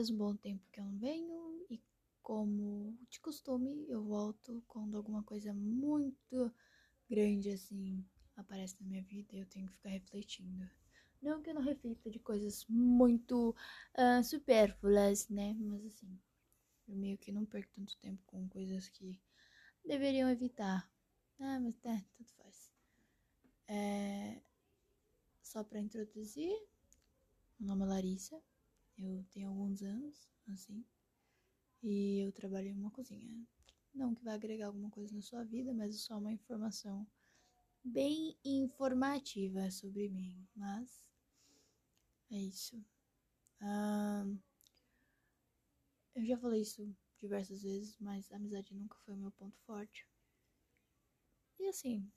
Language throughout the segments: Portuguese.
faz um bom tempo que eu não venho e como de costume, eu volto quando alguma coisa muito grande assim aparece na minha vida e eu tenho que ficar refletindo. Não que eu não reflita de coisas muito uh, supérfluas, né? Mas assim, eu meio que não perco tanto tempo com coisas que deveriam evitar. Ah, mas tá, tudo faz. É... Só para introduzir, meu nome é Larissa, eu tenho alguns anos, assim. E eu trabalho em uma cozinha. Não que vai agregar alguma coisa na sua vida, mas é só uma informação bem informativa sobre mim. Mas é isso. Ah, eu já falei isso diversas vezes, mas a amizade nunca foi o meu ponto forte. E assim,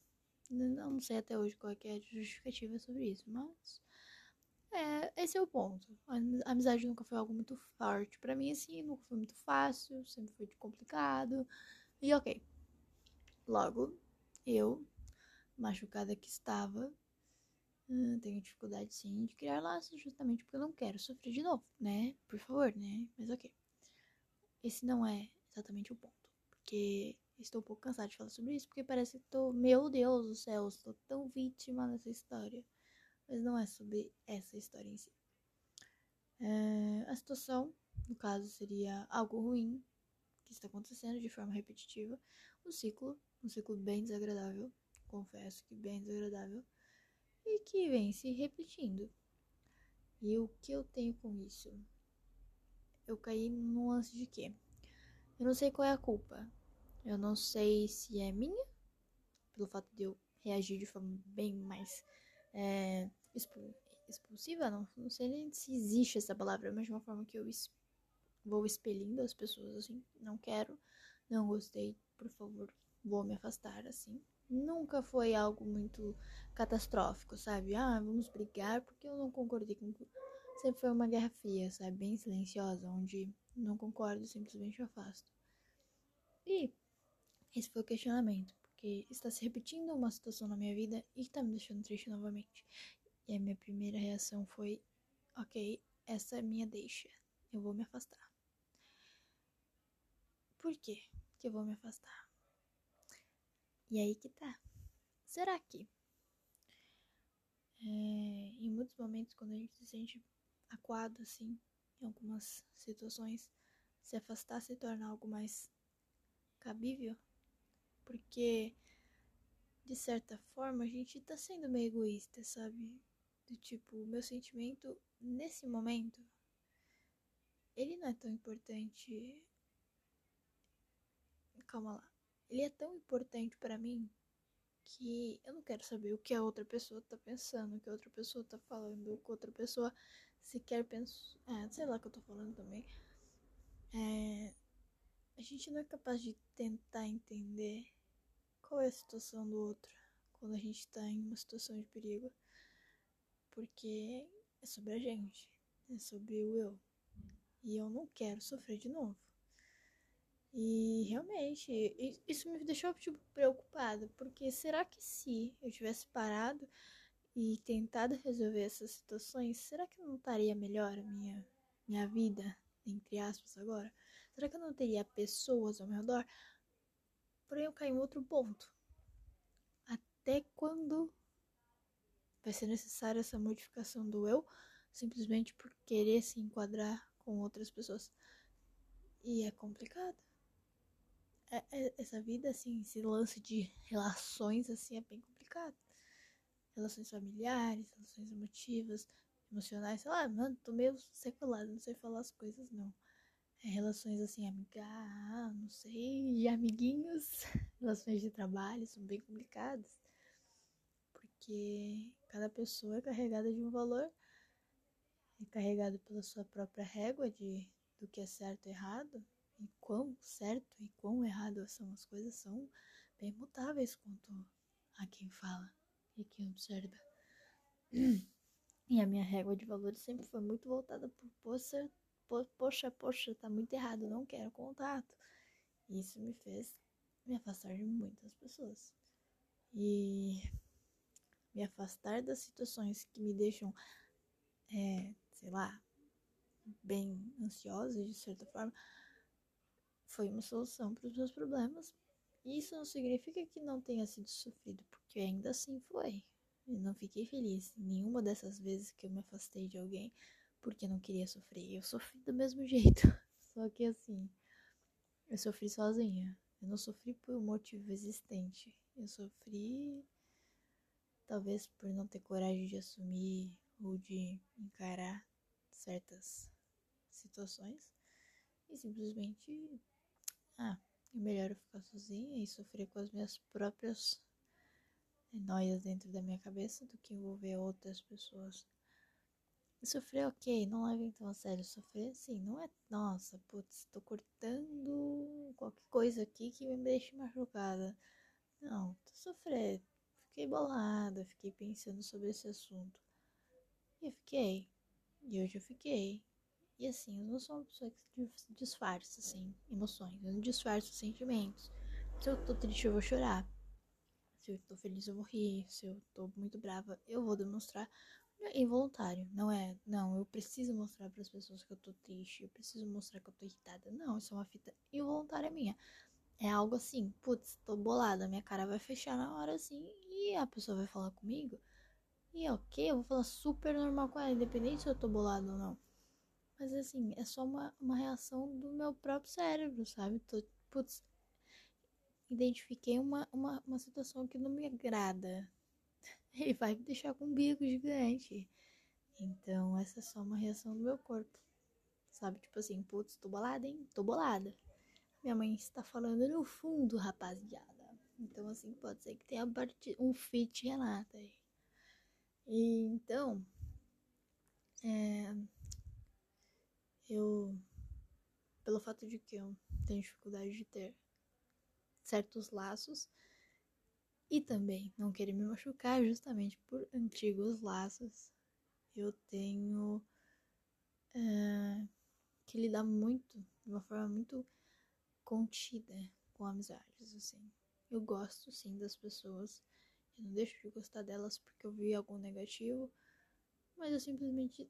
não sei até hoje qual é a justificativa sobre isso, mas é, esse é o ponto. A amizade nunca foi algo muito forte para mim, assim, nunca foi muito fácil, sempre foi complicado. E ok. Logo, eu, machucada que estava, hum, tenho dificuldade sim de criar laços, justamente porque eu não quero sofrer de novo, né? Por favor, né? Mas ok. Esse não é exatamente o ponto. Porque estou um pouco cansada de falar sobre isso, porque parece que tô, meu Deus do céu, estou tão vítima dessa história mas não é sobre essa história em si. É, a situação, no caso, seria algo ruim que está acontecendo de forma repetitiva, um ciclo, um ciclo bem desagradável, confesso que bem desagradável, e que vem se repetindo. E o que eu tenho com isso? Eu caí no lance de quê? Eu não sei qual é a culpa. Eu não sei se é minha, pelo fato de eu reagir de forma bem mais é, expulsiva, não, não sei nem se existe essa palavra, mas de uma forma que eu vou expelindo as pessoas, assim, não quero, não gostei, por favor, vou me afastar, assim. Nunca foi algo muito catastrófico, sabe? Ah, vamos brigar porque eu não concordei com. Sempre foi uma guerra fria, sabe? Bem silenciosa, onde não concordo, simplesmente afasto. E esse foi o questionamento porque está se repetindo uma situação na minha vida e está me deixando triste novamente. E a minha primeira reação foi: ok, essa é minha deixa, eu vou me afastar. Por quê que eu vou me afastar? E aí que tá. Será que é, em muitos momentos, quando a gente se sente aquado assim, em algumas situações, se afastar se torna algo mais cabível? Porque, de certa forma, a gente tá sendo meio egoísta, sabe? Do tipo, o meu sentimento nesse momento, ele não é tão importante. Calma lá. Ele é tão importante para mim que eu não quero saber o que a outra pessoa tá pensando, o que a outra pessoa tá falando, o que a outra pessoa sequer pensa. É, sei lá o que eu tô falando também. É, a gente não é capaz de tentar entender qual é a situação do outro quando a gente está em uma situação de perigo. Porque é sobre a gente, é sobre o eu. E eu não quero sofrer de novo. E realmente, isso me deixou tipo, preocupada, porque será que se eu tivesse parado e tentado resolver essas situações, será que não estaria melhor a minha, minha vida, entre aspas, agora? Será que eu não teria pessoas ao meu redor? Porém, eu caí em outro ponto. Até quando vai ser necessária essa modificação do eu, simplesmente por querer se enquadrar com outras pessoas? E é complicado. É, é, essa vida, assim, esse lance de relações, assim, é bem complicado. Relações familiares, relações emotivas, emocionais, sei lá, mano, tô meio sequelado, não sei falar as coisas, não. É, relações assim, amiga, não sei, de amiguinhos, relações de trabalho são bem complicadas, porque cada pessoa é carregada de um valor, é carregado pela sua própria régua de do que é certo e errado, e quão certo e quão errado são as coisas são bem mutáveis quanto a quem fala e quem observa. E a minha régua de valores sempre foi muito voltada por ser poxa, poxa, tá muito errado, não quero contato. Isso me fez me afastar de muitas pessoas. E me afastar das situações que me deixam, é, sei lá, bem ansiosa, de certa forma, foi uma solução para os meus problemas. E isso não significa que não tenha sido sofrido, porque ainda assim foi. Eu não fiquei feliz nenhuma dessas vezes que eu me afastei de alguém porque não queria sofrer. Eu sofri do mesmo jeito. Só que assim, eu sofri sozinha. Eu não sofri por um motivo existente. Eu sofri talvez por não ter coragem de assumir ou de encarar certas situações e simplesmente ah, é melhor eu ficar sozinha e sofrer com as minhas próprias noias dentro da minha cabeça do que envolver outras pessoas. Sofrer, ok, não leve então a sério. Sofrer, sim, não é, nossa, putz, tô cortando qualquer coisa aqui que me deixe machucada. Não, tô sofrendo. Fiquei bolada, fiquei pensando sobre esse assunto. E eu fiquei. E hoje eu fiquei. E assim, eu não sou uma pessoa que disfarça, assim, emoções. Eu não disfarço sentimentos. Se eu tô triste, eu vou chorar. Se eu tô feliz, eu vou rir. Se eu tô muito brava, eu vou demonstrar é involuntário, não é, não, eu preciso mostrar para as pessoas que eu tô triste, eu preciso mostrar que eu tô irritada. Não, isso é uma fita involuntária minha. É algo assim, putz, tô bolada, minha cara vai fechar na hora assim e a pessoa vai falar comigo. E é ok, eu vou falar super normal com ela, independente se eu tô bolada ou não. Mas assim, é só uma, uma reação do meu próprio cérebro, sabe? Tô, putz, identifiquei uma, uma, uma situação que não me agrada ele vai me deixar com um bico gigante. Então, essa é só uma reação do meu corpo. Sabe? Tipo assim, putz, tô bolada, hein? Tô bolada. Minha mãe está falando no fundo, rapaziada. Então, assim, pode ser que tenha um fit Renata aí. E, então, é, eu, pelo fato de que eu tenho dificuldade de ter certos laços, e também não querer me machucar justamente por antigos laços. Eu tenho uh, que lidar muito, de uma forma muito contida com amizades, assim. Eu gosto sim das pessoas, eu não deixo de gostar delas porque eu vi algo negativo, mas eu simplesmente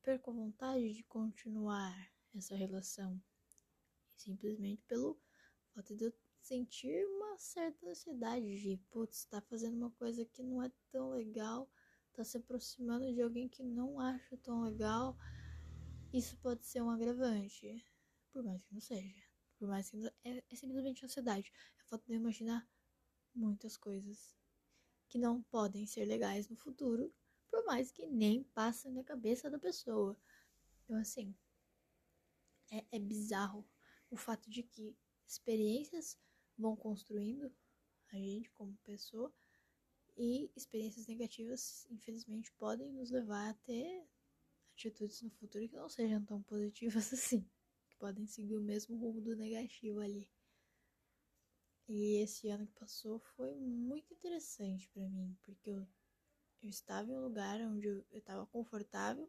perco a vontade de continuar essa relação. Simplesmente pelo fato de eu sentir uma certa ansiedade de, putz, tá fazendo uma coisa que não é tão legal, tá se aproximando de alguém que não acha tão legal. Isso pode ser um agravante, por mais que não seja. Por mais que não, é, é simplesmente ansiedade. É falta de imaginar muitas coisas que não podem ser legais no futuro, por mais que nem passe na cabeça da pessoa. Então, assim, é, é bizarro o fato de que experiências vão construindo a gente como pessoa e experiências negativas, infelizmente, podem nos levar a ter atitudes no futuro que não sejam tão positivas assim, que podem seguir o mesmo rumo do negativo ali. E esse ano que passou foi muito interessante para mim, porque eu, eu estava em um lugar onde eu estava confortável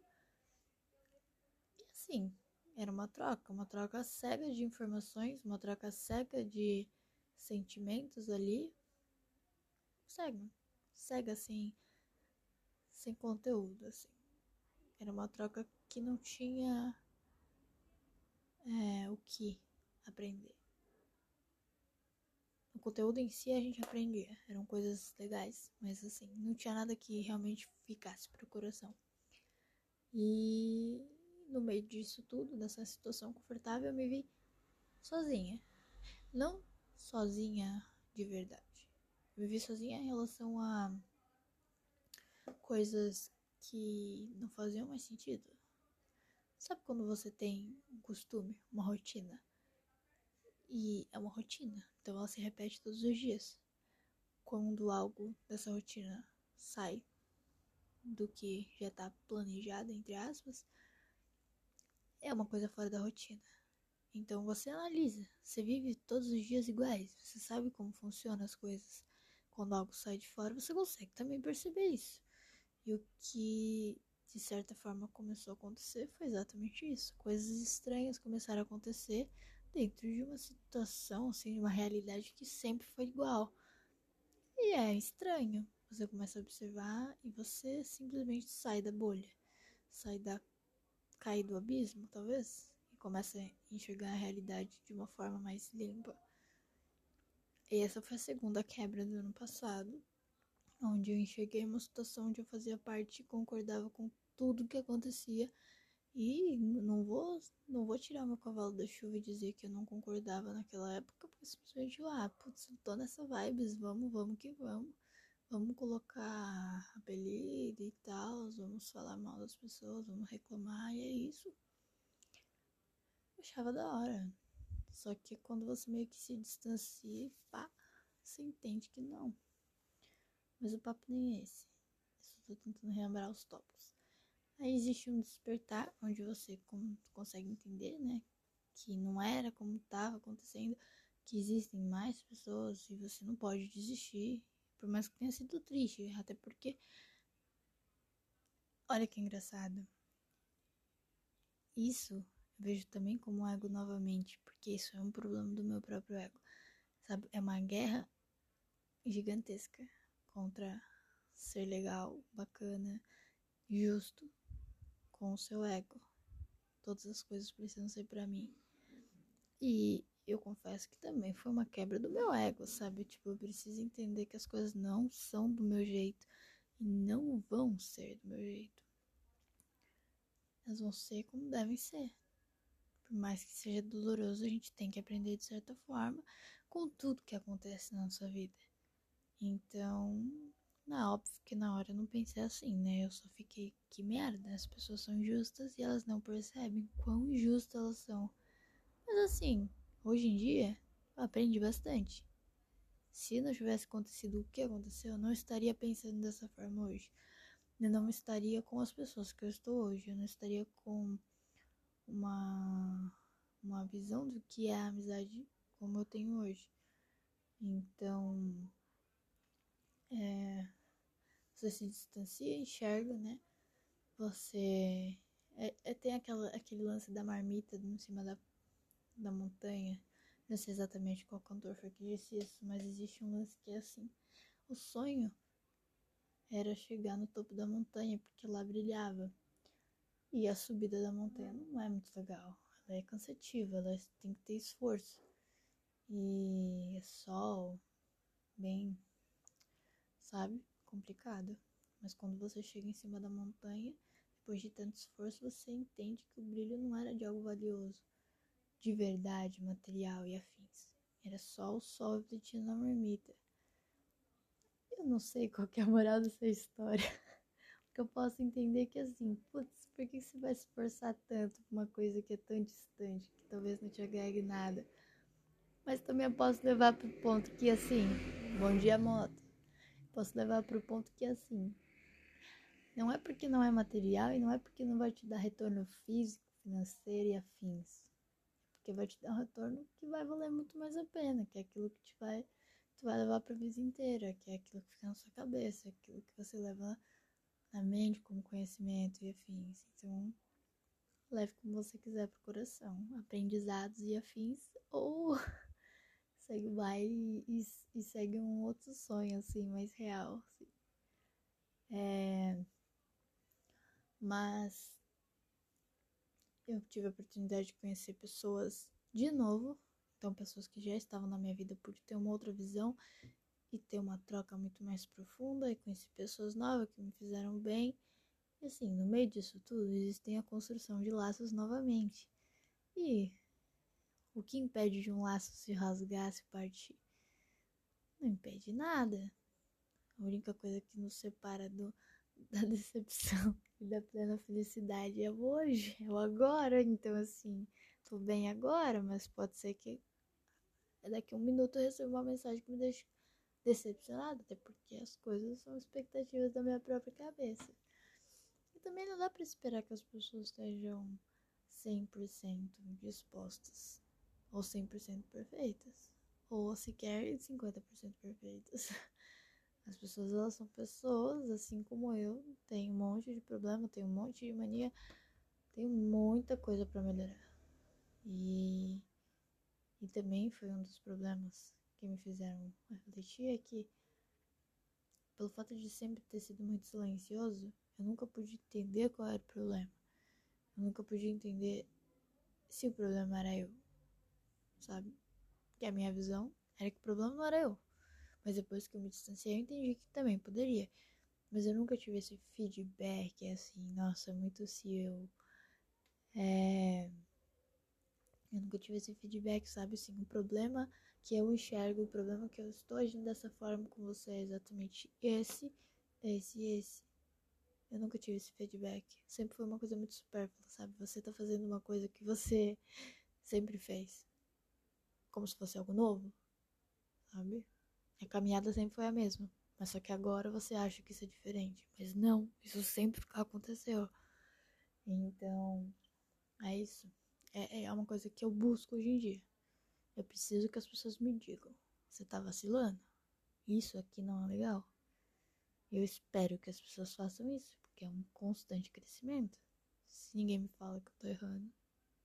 e assim, era uma troca, uma troca cega de informações, uma troca cega de sentimentos ali, cega, cega assim, sem conteúdo, assim. Era uma troca que não tinha é, o que aprender. O conteúdo em si a gente aprendia, eram coisas legais, mas assim, não tinha nada que realmente ficasse pro coração. E no meio disso tudo, dessa situação confortável, eu me vi sozinha. Não sozinha de verdade. Vivi sozinha em relação a coisas que não faziam mais sentido. Sabe quando você tem um costume, uma rotina? E é uma rotina, então ela se repete todos os dias. Quando algo dessa rotina sai do que já está planejado, entre aspas, é uma coisa fora da rotina. Então você analisa, você vive todos os dias iguais, você sabe como funcionam as coisas. Quando algo sai de fora, você consegue também perceber isso. E o que de certa forma começou a acontecer foi exatamente isso. Coisas estranhas começaram a acontecer dentro de uma situação, assim, de uma realidade que sempre foi igual. E é estranho. Você começa a observar e você simplesmente sai da bolha, sai da cair do abismo, talvez, começa a enxergar a realidade de uma forma mais limpa. E essa foi a segunda quebra do ano passado, onde eu enxerguei uma situação onde eu fazia parte e concordava com tudo que acontecia. E não vou, não vou tirar meu cavalo da chuva e dizer que eu não concordava naquela época, porque simplesmente, ah, putz, tô nessa vibes, vamos, vamos que vamos. Vamos colocar apelido e tal, vamos falar mal das pessoas, vamos reclamar, e é isso. Eu achava da hora. Só que quando você meio que se distancia, pá, você entende que não. Mas o papo nem é esse. Eu tô tentando relembrar os tópicos. Aí existe um despertar, onde você consegue entender, né? Que não era como estava acontecendo, que existem mais pessoas e você não pode desistir, por mais que tenha sido triste, até porque. Olha que engraçado. Isso vejo também como ego novamente, porque isso é um problema do meu próprio ego. Sabe? É uma guerra gigantesca contra ser legal, bacana, justo com o seu ego. Todas as coisas precisam ser para mim. E eu confesso que também foi uma quebra do meu ego, sabe? Tipo, eu preciso entender que as coisas não são do meu jeito e não vão ser do meu jeito. Elas vão ser como devem ser. Por mais que seja doloroso, a gente tem que aprender de certa forma com tudo que acontece na nossa vida. Então, na óbvio que na hora eu não pensei assim, né? Eu só fiquei, que merda, as pessoas são injustas e elas não percebem quão injustas elas são. Mas assim, hoje em dia, eu aprendi bastante. Se não tivesse acontecido o que aconteceu, eu não estaria pensando dessa forma hoje. Eu não estaria com as pessoas que eu estou hoje. Eu não estaria com uma, uma visão do que é a amizade como eu tenho hoje. Então, é, você se distancia, enxerga, né? Você é, é, tem aquela, aquele lance da marmita em cima da, da montanha. Não sei exatamente qual cantor foi que disse isso, mas existe um lance que é assim. O sonho era chegar no topo da montanha, porque lá brilhava. E a subida da montanha não é muito legal. Ela é cansativa, ela tem que ter esforço. E é sol, bem sabe? Complicado. Mas quando você chega em cima da montanha, depois de tanto esforço, você entende que o brilho não era de algo valioso, de verdade, material e afins. Era só o sol refletindo na marmita. Eu não sei qual é a moral dessa história. Porque eu posso entender que assim, putz, por que você vai se esforçar tanto por uma coisa que é tão distante, que talvez não te agregue nada? Mas também eu posso levar pro ponto que assim, bom dia moto. Posso levar para o ponto que é assim. Não é porque não é material e não é porque não vai te dar retorno físico, financeiro e afins. É porque vai te dar um retorno que vai valer muito mais a pena, que é aquilo que te vai, tu vai levar para a vida inteira, que é aquilo que fica na sua cabeça, aquilo que você leva na mente como conhecimento e afins. Então, leve como você quiser pro coração, aprendizados e afins ou segue o baile e, e, segue um outro sonho, assim, mais real, assim. É... Mas eu tive a oportunidade de conhecer pessoas de novo, então pessoas que já estavam na minha vida por ter uma outra visão e ter uma troca muito mais profunda e conheci pessoas novas que me fizeram bem. E assim, no meio disso tudo, existem a construção de laços novamente. E o que impede de um laço se rasgar, se partir? Não impede nada. A única coisa que nos separa do, da decepção e da plena felicidade é o hoje, é o agora. Então, assim, tô bem agora, mas pode ser que daqui a um minuto eu receba uma mensagem que me deixe decepcionada, até porque as coisas são expectativas da minha própria cabeça. E também não dá para esperar que as pessoas estejam 100% dispostas ou 100% perfeitas, ou sequer 50% perfeitas. As pessoas, elas são pessoas, assim como eu, tem um monte de problema, tem um monte de mania, tem muita coisa para melhorar. E, e também foi um dos problemas que me fizeram refletir é que, pelo fato de sempre ter sido muito silencioso, eu nunca pude entender qual era o problema. Eu nunca podia entender se o problema era eu, sabe? Que a minha visão era que o problema não era eu. Mas depois que eu me distanciei, eu entendi que também poderia. Mas eu nunca tive esse feedback assim, nossa, muito se eu. É... Eu nunca tive esse feedback, sabe? Assim, o problema que eu enxergo, o problema que eu estou agindo dessa forma com você é exatamente esse, esse e esse. Eu nunca tive esse feedback. Sempre foi uma coisa muito supérflua, sabe? Você tá fazendo uma coisa que você sempre fez. Como se fosse algo novo, sabe? A caminhada sempre foi a mesma. Mas só que agora você acha que isso é diferente. Mas não, isso sempre aconteceu. Então, é isso. É, é uma coisa que eu busco hoje em dia. Eu preciso que as pessoas me digam: você tá vacilando? Isso aqui não é legal. Eu espero que as pessoas façam isso, porque é um constante crescimento. Se ninguém me fala que eu tô errando,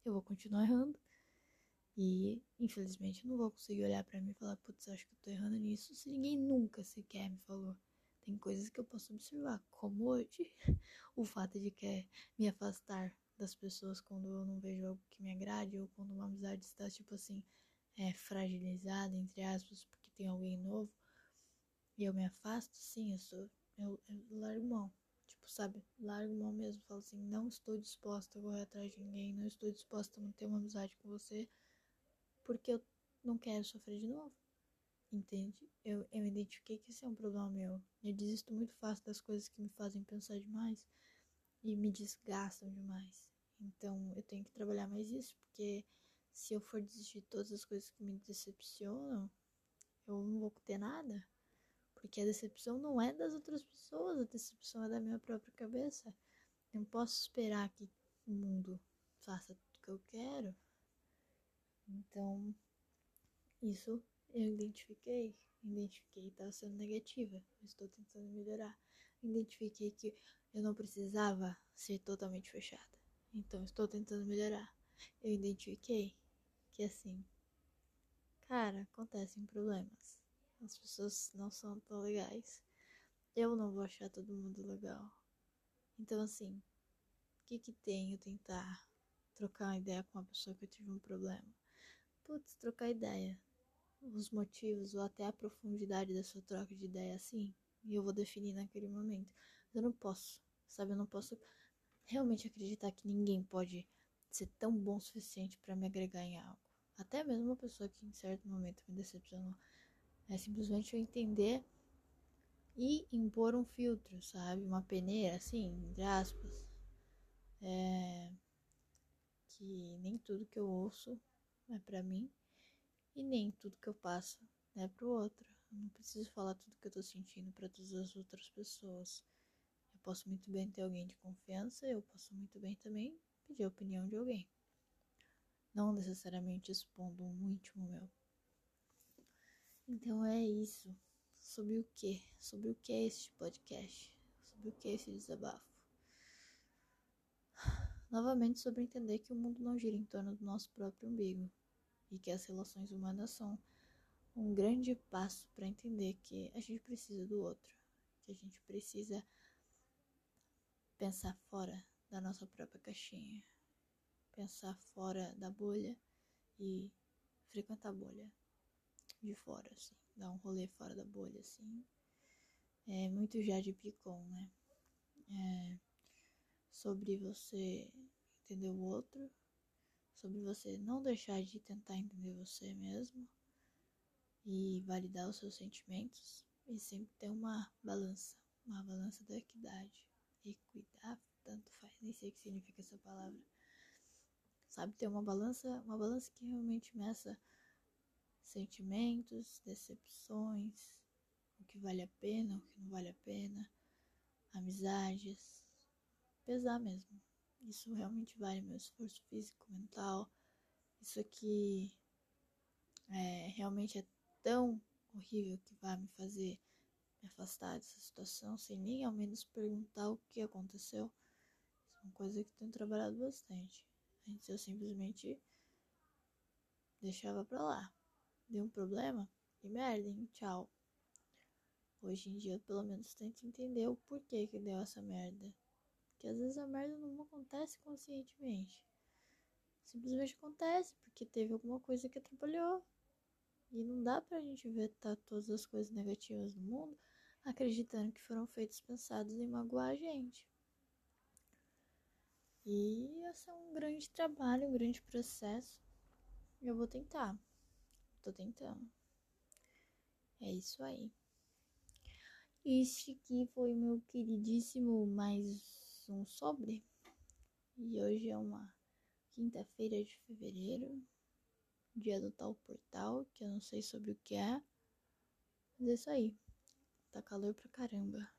eu vou continuar errando. E, infelizmente, eu não vou conseguir olhar para mim e falar, putz, acho que eu tô errando nisso, se ninguém nunca sequer me falou. Tem coisas que eu posso observar, como hoje, o fato de que me afastar das pessoas quando eu não vejo algo que me agrade, ou quando uma amizade está, tipo assim, é, fragilizada, entre aspas, porque tem alguém novo, e eu me afasto, sim, eu sou, eu, eu largo mão. Tipo, sabe, largo mão mesmo, falo assim, não estou disposta a correr atrás de ninguém, não estou disposta a manter uma amizade com você, porque eu não quero sofrer de novo. Entende? Eu, eu identifiquei que isso é um problema meu. Eu desisto muito fácil das coisas que me fazem pensar demais e me desgastam demais. Então eu tenho que trabalhar mais isso, porque se eu for desistir de todas as coisas que me decepcionam, eu não vou ter nada. Porque a decepção não é das outras pessoas, a decepção é da minha própria cabeça. Eu não posso esperar que o mundo faça tudo que eu quero. Então, isso eu identifiquei. Identifiquei que estava sendo negativa. Estou tentando melhorar. Identifiquei que eu não precisava ser totalmente fechada. Então, estou tentando melhorar. Eu identifiquei que assim, cara, acontecem problemas. As pessoas não são tão legais. Eu não vou achar todo mundo legal. Então, assim, o que que tem eu tentar trocar uma ideia com uma pessoa que eu tive um problema? putz, trocar ideia. Os motivos ou até a profundidade da sua troca de ideia assim. E eu vou definir naquele momento. Eu não posso, sabe? Eu não posso realmente acreditar que ninguém pode ser tão bom o suficiente para me agregar em algo. Até mesmo uma pessoa que em certo momento me decepcionou. É simplesmente eu entender e impor um filtro, sabe? Uma peneira, assim, entre aspas. É... Que nem tudo que eu ouço é para mim e nem tudo que eu passo é pro outro. Eu não preciso falar tudo que eu tô sentindo para todas as outras pessoas. Eu posso muito bem ter alguém de confiança, eu posso muito bem também pedir a opinião de alguém. Não necessariamente expondo um íntimo meu. Então é isso. Sobre o que? Sobre o que é este podcast? Sobre o que é esse desabafo? Novamente sobre entender que o mundo não gira em torno do nosso próprio umbigo e que as relações humanas são um grande passo para entender que a gente precisa do outro, que a gente precisa pensar fora da nossa própria caixinha, pensar fora da bolha e frequentar a bolha de fora, assim, dar um rolê fora da bolha, assim. É muito já de picon, né? É sobre você entender o outro sobre você não deixar de tentar entender você mesmo e validar os seus sentimentos e sempre ter uma balança, uma balança da equidade. Equidade, tanto faz, nem sei o que significa essa palavra. Sabe, ter uma balança, uma balança que realmente meça sentimentos, decepções, o que vale a pena, o que não vale a pena, amizades, pesar mesmo. Isso realmente vale meu esforço físico, mental. Isso aqui é, realmente é tão horrível que vai me fazer me afastar dessa situação sem nem ao menos perguntar o que aconteceu. Isso é uma coisa que tenho trabalhado bastante. Antes eu simplesmente deixava pra lá. Deu um problema? Que merda, hein? Tchau. Hoje em dia pelo menos tento entender o porquê que deu essa merda Que às vezes a merda não acontece conscientemente. Simplesmente acontece porque teve alguma coisa que atrapalhou. E não dá pra gente vetar todas as coisas negativas do mundo acreditando que foram feitos pensados em magoar a gente. E esse é um grande trabalho, um grande processo. Eu vou tentar. Tô tentando. É isso aí. Este aqui foi meu queridíssimo mais um sobre. E hoje é uma quinta-feira de fevereiro, dia do tal portal, que eu não sei sobre o que é. Mas é isso aí. Tá calor pra caramba.